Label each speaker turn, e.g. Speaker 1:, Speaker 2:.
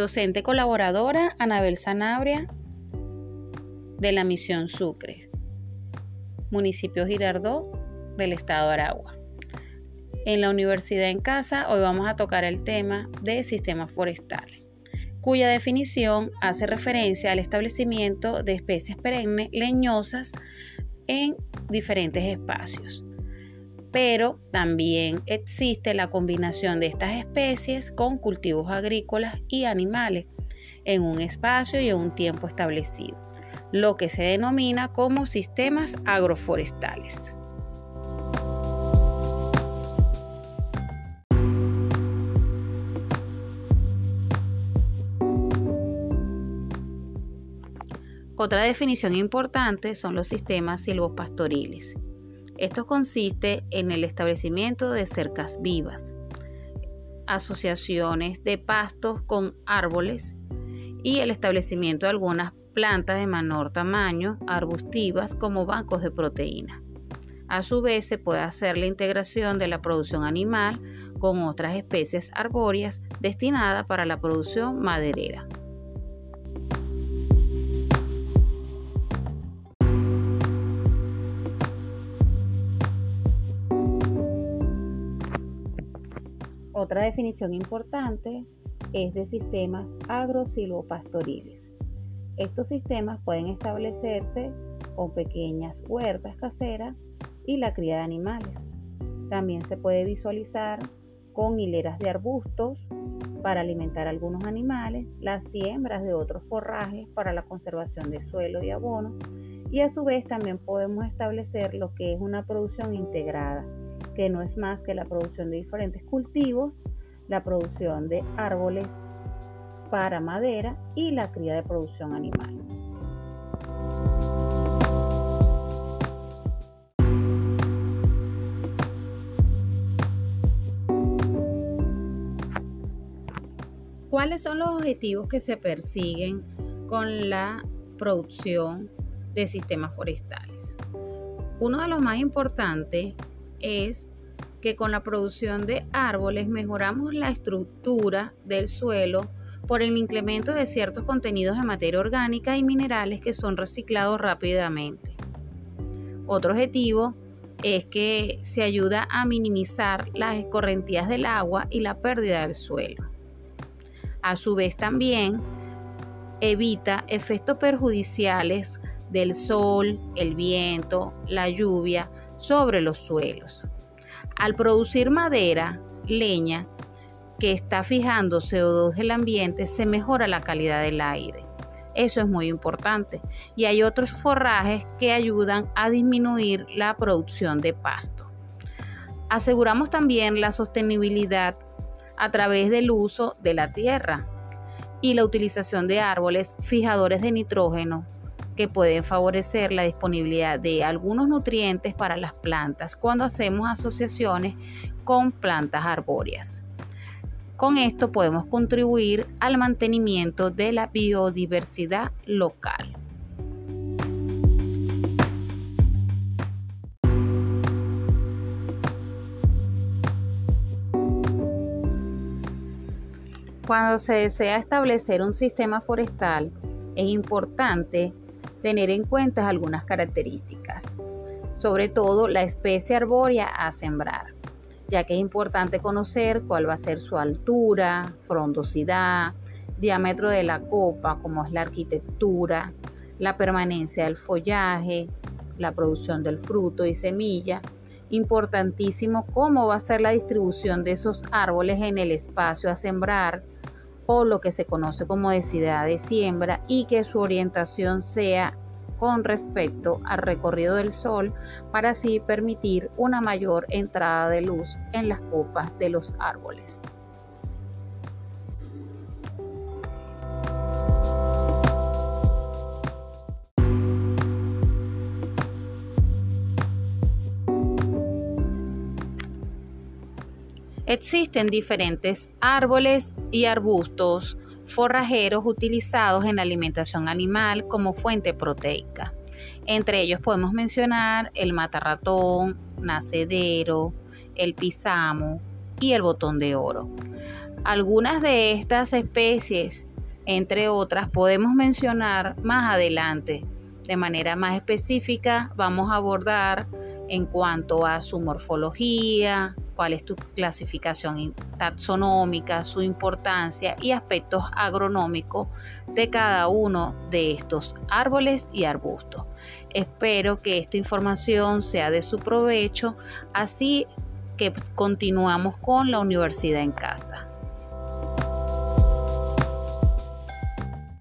Speaker 1: Docente colaboradora Anabel Sanabria de la Misión Sucre, municipio Girardó del estado de Aragua. En la Universidad en Casa hoy vamos a tocar el tema de sistemas forestales, cuya definición hace referencia al establecimiento de especies perennes leñosas en diferentes espacios. Pero también existe la combinación de estas especies con cultivos agrícolas y animales en un espacio y en un tiempo establecido, lo que se denomina como sistemas agroforestales. Otra definición importante son los sistemas silvopastoriles. Esto consiste en el establecimiento de cercas vivas, asociaciones de pastos con árboles y el establecimiento de algunas plantas de menor tamaño, arbustivas, como bancos de proteína. A su vez, se puede hacer la integración de la producción animal con otras especies arbóreas destinadas para la producción maderera. Otra definición importante es de sistemas agrosilvopastoriles. Estos sistemas pueden establecerse con pequeñas huertas caseras y la cría de animales. También se puede visualizar con hileras de arbustos para alimentar a algunos animales, las siembras de otros forrajes para la conservación de suelo y abono, y a su vez también podemos establecer lo que es una producción integrada, que no es más que la producción de diferentes cultivos, la producción de árboles para madera y la cría de producción animal. ¿Cuáles son los objetivos que se persiguen con la producción de sistemas forestales? Uno de los más importantes es que con la producción de árboles mejoramos la estructura del suelo por el incremento de ciertos contenidos de materia orgánica y minerales que son reciclados rápidamente. Otro objetivo es que se ayuda a minimizar las escorrentías del agua y la pérdida del suelo. A su vez también evita efectos perjudiciales del sol, el viento, la lluvia, sobre los suelos. Al producir madera, leña, que está fijando CO2 del ambiente, se mejora la calidad del aire. Eso es muy importante. Y hay otros forrajes que ayudan a disminuir la producción de pasto. Aseguramos también la sostenibilidad a través del uso de la tierra y la utilización de árboles fijadores de nitrógeno que pueden favorecer la disponibilidad de algunos nutrientes para las plantas cuando hacemos asociaciones con plantas arbóreas. Con esto podemos contribuir al mantenimiento de la biodiversidad local. Cuando se desea establecer un sistema forestal, es importante tener en cuenta algunas características, sobre todo la especie arbórea a sembrar, ya que es importante conocer cuál va a ser su altura, frondosidad, diámetro de la copa, como es la arquitectura, la permanencia del follaje, la producción del fruto y semilla. Importantísimo cómo va a ser la distribución de esos árboles en el espacio a sembrar, o lo que se conoce como densidad de siembra y que su orientación sea con respecto al recorrido del sol para así permitir una mayor entrada de luz en las copas de los árboles. Existen diferentes árboles y arbustos forrajeros utilizados en la alimentación animal como fuente proteica. Entre ellos podemos mencionar el matarratón, nacedero, el pisamo y el botón de oro. Algunas de estas especies entre otras, podemos mencionar más adelante. De manera más específica, vamos a abordar en cuanto a su morfología, cuál es tu clasificación taxonómica, su importancia y aspectos agronómicos de cada uno de estos árboles y arbustos. Espero que esta información sea de su provecho, así que continuamos con la universidad en casa.